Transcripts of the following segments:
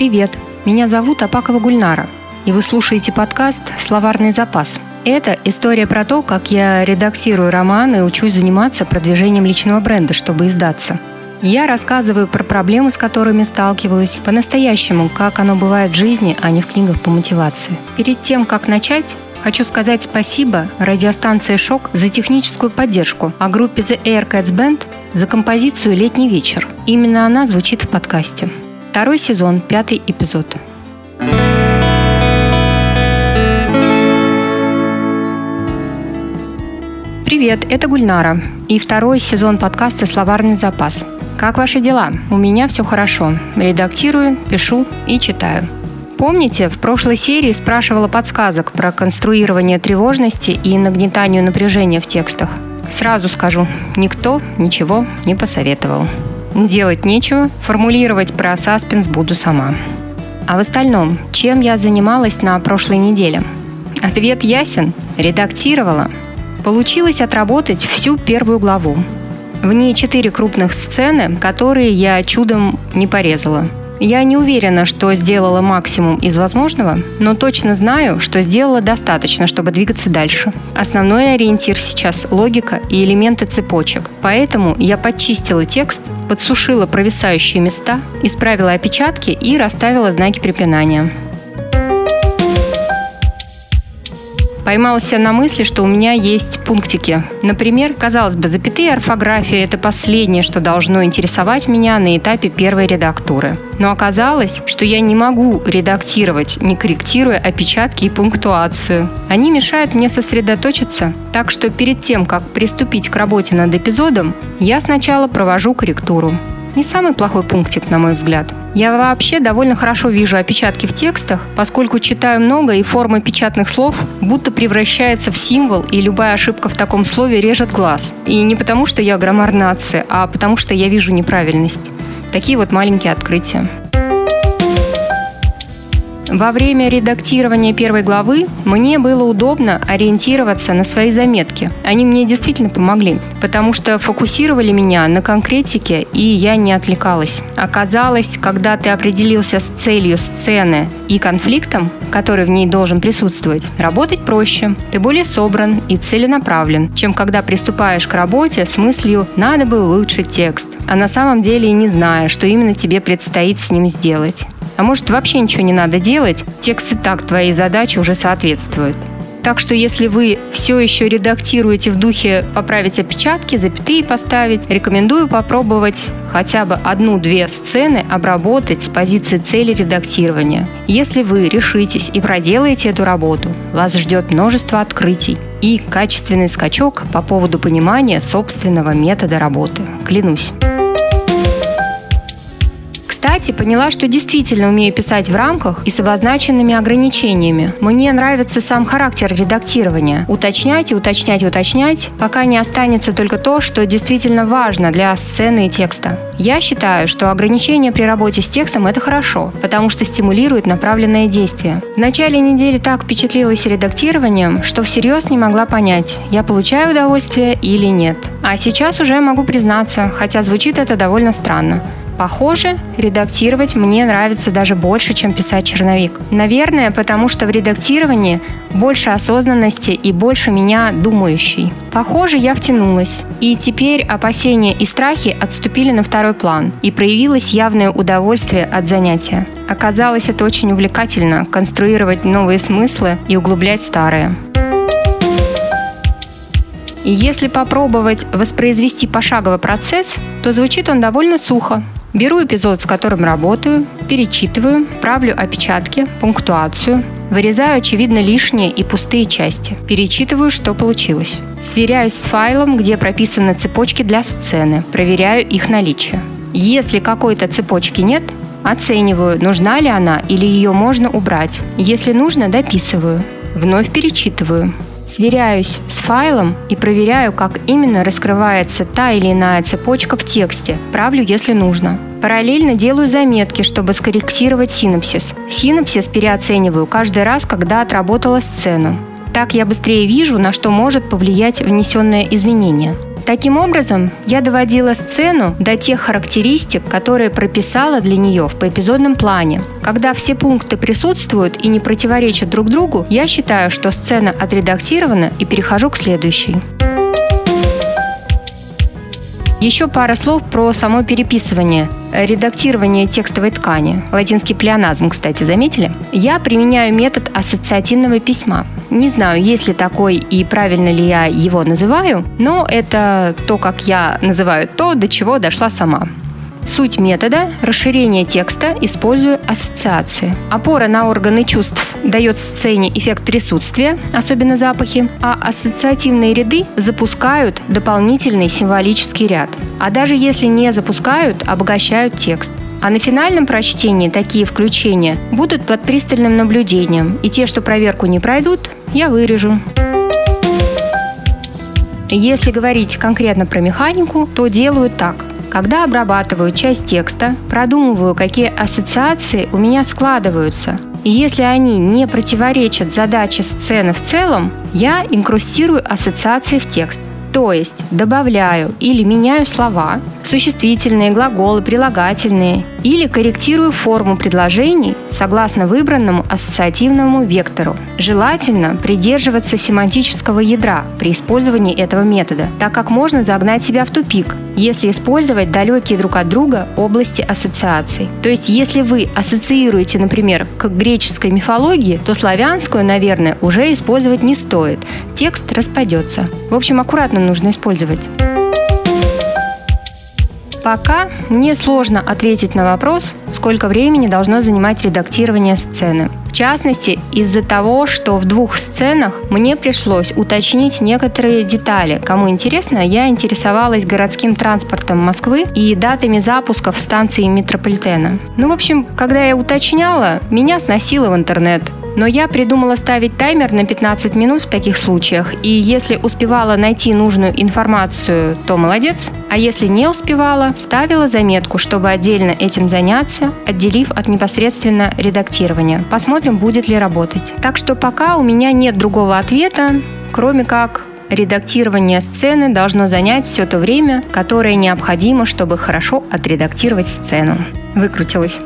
Привет, меня зовут Апакова Гульнара, и вы слушаете подкаст «Словарный запас». Это история про то, как я редактирую роман и учусь заниматься продвижением личного бренда, чтобы издаться. Я рассказываю про проблемы, с которыми сталкиваюсь, по-настоящему, как оно бывает в жизни, а не в книгах по мотивации. Перед тем, как начать, Хочу сказать спасибо радиостанции «Шок» за техническую поддержку, а группе The Aircats Band за композицию «Летний вечер». Именно она звучит в подкасте. Второй сезон, пятый эпизод. Привет, это Гульнара и второй сезон подкаста «Словарный запас». Как ваши дела? У меня все хорошо. Редактирую, пишу и читаю – Помните, в прошлой серии спрашивала подсказок про конструирование тревожности и нагнетанию напряжения в текстах. Сразу скажу, никто ничего не посоветовал. Делать нечего, формулировать про саспенс буду сама. А в остальном, чем я занималась на прошлой неделе? Ответ ясен. Редактировала. Получилось отработать всю первую главу. В ней четыре крупных сцены, которые я чудом не порезала – я не уверена, что сделала максимум из возможного, но точно знаю, что сделала достаточно, чтобы двигаться дальше. Основной ориентир сейчас – логика и элементы цепочек. Поэтому я подчистила текст, подсушила провисающие места, исправила опечатки и расставила знаки препинания. Поймала себя на мысли, что у меня есть пунктики. Например, казалось бы, запятые орфография – это последнее, что должно интересовать меня на этапе первой редактуры. Но оказалось, что я не могу редактировать, не корректируя опечатки и пунктуацию. Они мешают мне сосредоточиться, так что перед тем, как приступить к работе над эпизодом, я сначала провожу корректуру. Не самый плохой пунктик, на мой взгляд. Я вообще довольно хорошо вижу опечатки в текстах, поскольку читаю много, и форма печатных слов будто превращается в символ, и любая ошибка в таком слове режет глаз. И не потому, что я граммар нации, а потому, что я вижу неправильность. Такие вот маленькие открытия. Во время редактирования первой главы мне было удобно ориентироваться на свои заметки. Они мне действительно помогли, потому что фокусировали меня на конкретике, и я не отвлекалась. Оказалось, когда ты определился с целью сцены и конфликтом, который в ней должен присутствовать, работать проще. Ты более собран и целенаправлен, чем когда приступаешь к работе с мыслью «надо бы улучшить текст», а на самом деле и не зная, что именно тебе предстоит с ним сделать. А может вообще ничего не надо делать, текст и так твоей задаче уже соответствует. Так что если вы все еще редактируете в духе поправить опечатки, запятые поставить, рекомендую попробовать хотя бы одну-две сцены обработать с позиции цели редактирования. Если вы решитесь и проделаете эту работу, вас ждет множество открытий и качественный скачок по поводу понимания собственного метода работы. Клянусь. Кстати, поняла, что действительно умею писать в рамках и с обозначенными ограничениями. Мне нравится сам характер редактирования. Уточнять и уточнять и уточнять, пока не останется только то, что действительно важно для сцены и текста. Я считаю, что ограничения при работе с текстом – это хорошо, потому что стимулирует направленное действие. В начале недели так впечатлилась редактированием, что всерьез не могла понять, я получаю удовольствие или нет. А сейчас уже могу признаться, хотя звучит это довольно странно. Похоже, редактировать мне нравится даже больше, чем писать черновик. Наверное, потому что в редактировании больше осознанности и больше меня думающей. Похоже, я втянулась. И теперь опасения и страхи отступили на второй план, и проявилось явное удовольствие от занятия. Оказалось, это очень увлекательно – конструировать новые смыслы и углублять старые. И если попробовать воспроизвести пошаговый процесс, то звучит он довольно сухо. Беру эпизод, с которым работаю, перечитываю, правлю опечатки, пунктуацию, вырезаю очевидно лишние и пустые части, перечитываю, что получилось. Сверяюсь с файлом, где прописаны цепочки для сцены, проверяю их наличие. Если какой-то цепочки нет, оцениваю, нужна ли она или ее можно убрать. Если нужно, дописываю. Вновь перечитываю. Сверяюсь с файлом и проверяю, как именно раскрывается та или иная цепочка в тексте. Правлю, если нужно. Параллельно делаю заметки, чтобы скорректировать синапсис. Синапсис переоцениваю каждый раз, когда отработала сцену. Так я быстрее вижу, на что может повлиять внесенное изменение. Таким образом, я доводила сцену до тех характеристик, которые прописала для нее в поэпизодном плане. Когда все пункты присутствуют и не противоречат друг другу, я считаю, что сцена отредактирована и перехожу к следующей. Еще пара слов про само переписывание. Редактирование текстовой ткани. Латинский плеоназм, кстати, заметили? Я применяю метод ассоциативного письма. Не знаю, есть ли такой и правильно ли я его называю, но это то, как я называю то, до чего дошла сама. Суть метода – расширение текста, используя ассоциации. Опора на органы чувств дает сцене эффект присутствия, особенно запахи, а ассоциативные ряды запускают дополнительный символический ряд. А даже если не запускают, обогащают текст. А на финальном прочтении такие включения будут под пристальным наблюдением, и те, что проверку не пройдут, я вырежу. Если говорить конкретно про механику, то делаю так. Когда обрабатываю часть текста, продумываю, какие ассоциации у меня складываются. И если они не противоречат задаче сцены в целом, я инкрустирую ассоциации в текст. То есть добавляю или меняю слова, существительные, глаголы, прилагательные, или корректирую форму предложений согласно выбранному ассоциативному вектору. Желательно придерживаться семантического ядра при использовании этого метода, так как можно загнать себя в тупик, если использовать далекие друг от друга области ассоциаций. То есть, если вы ассоциируете, например, к греческой мифологии, то славянскую, наверное, уже использовать не стоит. Текст распадется. В общем, аккуратно нужно использовать. Пока мне сложно ответить на вопрос, сколько времени должно занимать редактирование сцены. В частности, из-за того, что в двух сценах мне пришлось уточнить некоторые детали. Кому интересно, я интересовалась городским транспортом Москвы и датами запусков станции метрополитена. Ну, в общем, когда я уточняла, меня сносило в интернет. Но я придумала ставить таймер на 15 минут в таких случаях, и если успевала найти нужную информацию, то молодец, а если не успевала, ставила заметку, чтобы отдельно этим заняться, отделив от непосредственно редактирования. Посмотрим, будет ли работать. Так что пока у меня нет другого ответа, кроме как редактирование сцены должно занять все то время, которое необходимо, чтобы хорошо отредактировать сцену. Выкрутилась.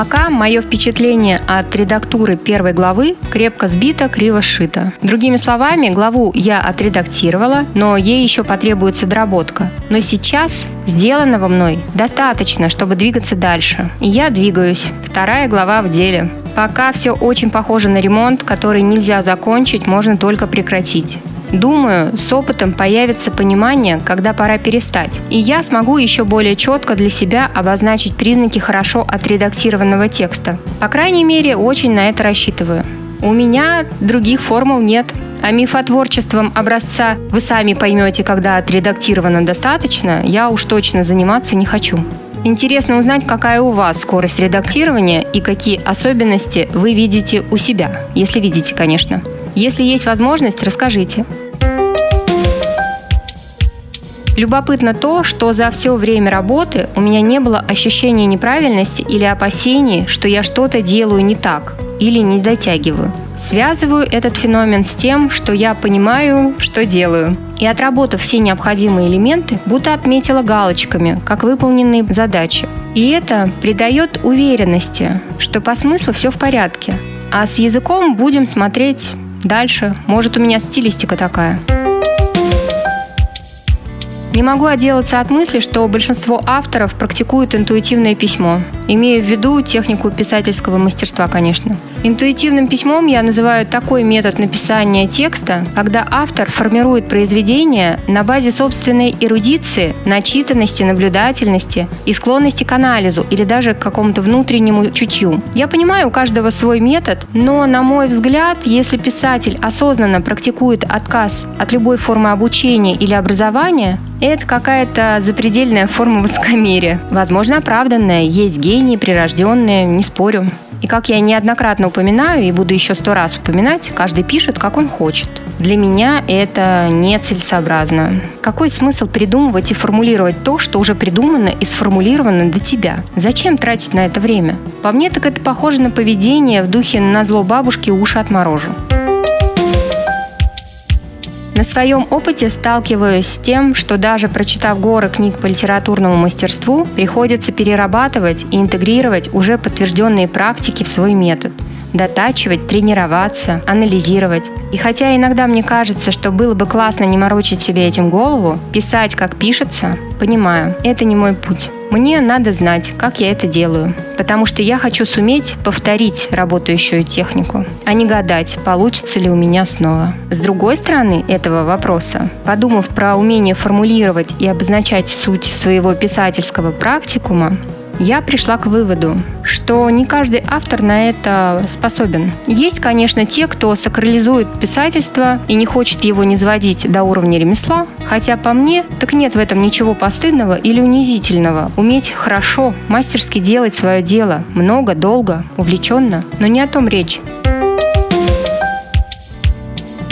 Пока мое впечатление от редактуры первой главы крепко сбито, криво сшито. Другими словами, главу я отредактировала, но ей еще потребуется доработка. Но сейчас сделанного мной достаточно, чтобы двигаться дальше. И я двигаюсь. Вторая глава в деле. Пока все очень похоже на ремонт, который нельзя закончить, можно только прекратить. Думаю, с опытом появится понимание, когда пора перестать. И я смогу еще более четко для себя обозначить признаки хорошо отредактированного текста. По крайней мере, очень на это рассчитываю. У меня других формул нет. А мифотворчеством образца «вы сами поймете, когда отредактировано достаточно» я уж точно заниматься не хочу. Интересно узнать, какая у вас скорость редактирования и какие особенности вы видите у себя, если видите, конечно. Если есть возможность, расскажите. Любопытно то, что за все время работы у меня не было ощущения неправильности или опасений, что я что-то делаю не так или не дотягиваю. Связываю этот феномен с тем, что я понимаю, что делаю. И отработав все необходимые элементы, будто отметила галочками, как выполненные задачи. И это придает уверенности, что по смыслу все в порядке. А с языком будем смотреть Дальше. Может, у меня стилистика такая. Не могу отделаться от мысли, что большинство авторов практикуют интуитивное письмо. Имею в виду технику писательского мастерства, конечно. Интуитивным письмом я называю такой метод написания текста, когда автор формирует произведение на базе собственной эрудиции, начитанности, наблюдательности и склонности к анализу или даже к какому-то внутреннему чутью. Я понимаю, у каждого свой метод, но, на мой взгляд, если писатель осознанно практикует отказ от любой формы обучения или образования, это какая-то запредельная форма высокомерия. Возможно, оправданная. Есть гении, прирожденные, не спорю. И как я неоднократно упоминаю и буду еще сто раз упоминать, каждый пишет, как он хочет. Для меня это нецелесообразно. Какой смысл придумывать и формулировать то, что уже придумано и сформулировано до тебя? Зачем тратить на это время? По мне так это похоже на поведение в духе «на зло бабушки уши отморожу». На своем опыте сталкиваюсь с тем, что даже прочитав горы книг по литературному мастерству, приходится перерабатывать и интегрировать уже подтвержденные практики в свой метод дотачивать, тренироваться, анализировать. И хотя иногда мне кажется, что было бы классно не морочить себе этим голову, писать как пишется, понимаю, это не мой путь. Мне надо знать, как я это делаю, потому что я хочу суметь повторить работающую технику, а не гадать, получится ли у меня снова. С другой стороны этого вопроса, подумав про умение формулировать и обозначать суть своего писательского практикума, я пришла к выводу, что не каждый автор на это способен. Есть, конечно, те, кто сакрализует писательство и не хочет его не сводить до уровня ремесла, хотя по мне, так нет в этом ничего постыдного или унизительного. Уметь хорошо, мастерски делать свое дело, много, долго, увлеченно, но не о том речь.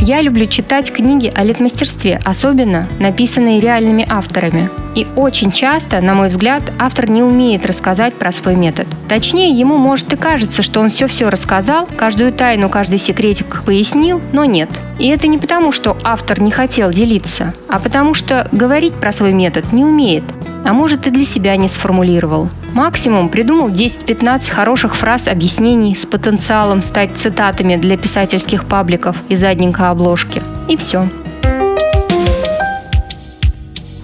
Я люблю читать книги о литмастерстве, особенно написанные реальными авторами. И очень часто, на мой взгляд, автор не умеет рассказать про свой метод. Точнее, ему может и кажется, что он все-все рассказал, каждую тайну, каждый секретик пояснил, но нет. И это не потому, что автор не хотел делиться, а потому что говорить про свой метод не умеет, а может и для себя не сформулировал. Максимум придумал 10-15 хороших фраз объяснений с потенциалом стать цитатами для писательских пабликов и задненька обложки. И все.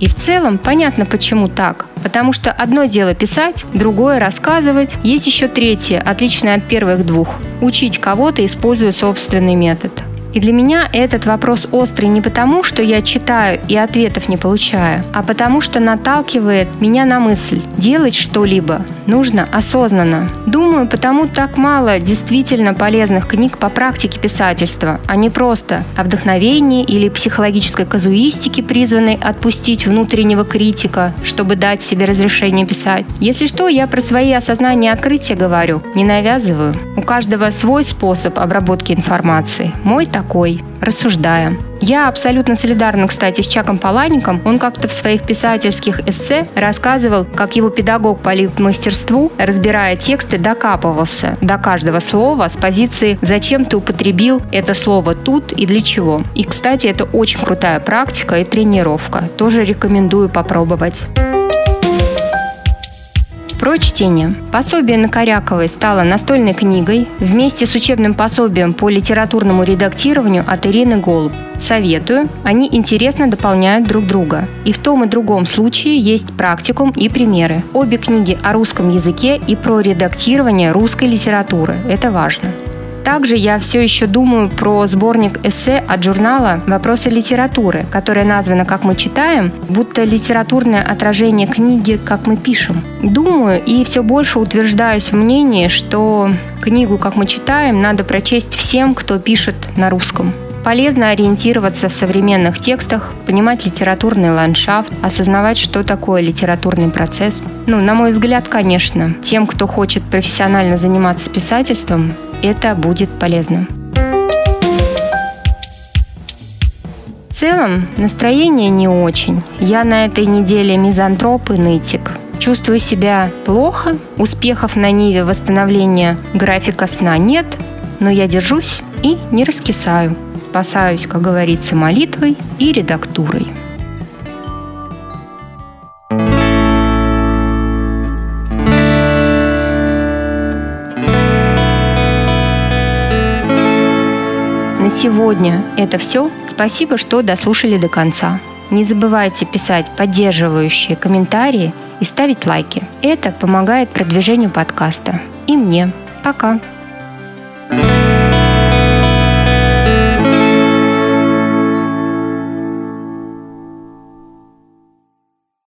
И в целом понятно, почему так. Потому что одно дело писать, другое рассказывать, есть еще третье, отличное от первых двух. Учить кого-то, используя собственный метод. И для меня этот вопрос острый не потому, что я читаю и ответов не получаю, а потому что наталкивает меня на мысль – делать что-либо нужно осознанно. Думаю, потому так мало действительно полезных книг по практике писательства, а не просто о вдохновении или психологической казуистике, призванной отпустить внутреннего критика, чтобы дать себе разрешение писать. Если что, я про свои осознания и открытия говорю, не навязываю. У каждого свой способ обработки информации. Мой так такой, рассуждая. Я абсолютно солидарна, кстати, с Чаком Палаником. Он как-то в своих писательских эссе рассказывал, как его педагог по мастерству, разбирая тексты, докапывался до каждого слова с позиции «Зачем ты употребил это слово тут и для чего?». И, кстати, это очень крутая практика и тренировка. Тоже рекомендую попробовать. Про чтение. Пособие на Коряковой стало настольной книгой вместе с учебным пособием по литературному редактированию от Ирины Голуб. Советую, они интересно дополняют друг друга. И в том и другом случае есть практикум и примеры. Обе книги о русском языке и про редактирование русской литературы. Это важно. Также я все еще думаю про сборник эссе от журнала «Вопросы литературы», которое названо «Как мы читаем», будто литературное отражение книги «Как мы пишем». Думаю и все больше утверждаюсь в мнении, что книгу «Как мы читаем» надо прочесть всем, кто пишет на русском. Полезно ориентироваться в современных текстах, понимать литературный ландшафт, осознавать, что такое литературный процесс. Ну, на мой взгляд, конечно, тем, кто хочет профессионально заниматься писательством, это будет полезно. В целом, настроение не очень. Я на этой неделе мизантроп и нытик. Чувствую себя плохо, успехов на ниве восстановления графика сна нет, но я держусь и не раскисаю. Спасаюсь, как говорится, молитвой и редактурой. Сегодня это все. Спасибо, что дослушали до конца. Не забывайте писать поддерживающие комментарии и ставить лайки. Это помогает продвижению подкаста. И мне. Пока.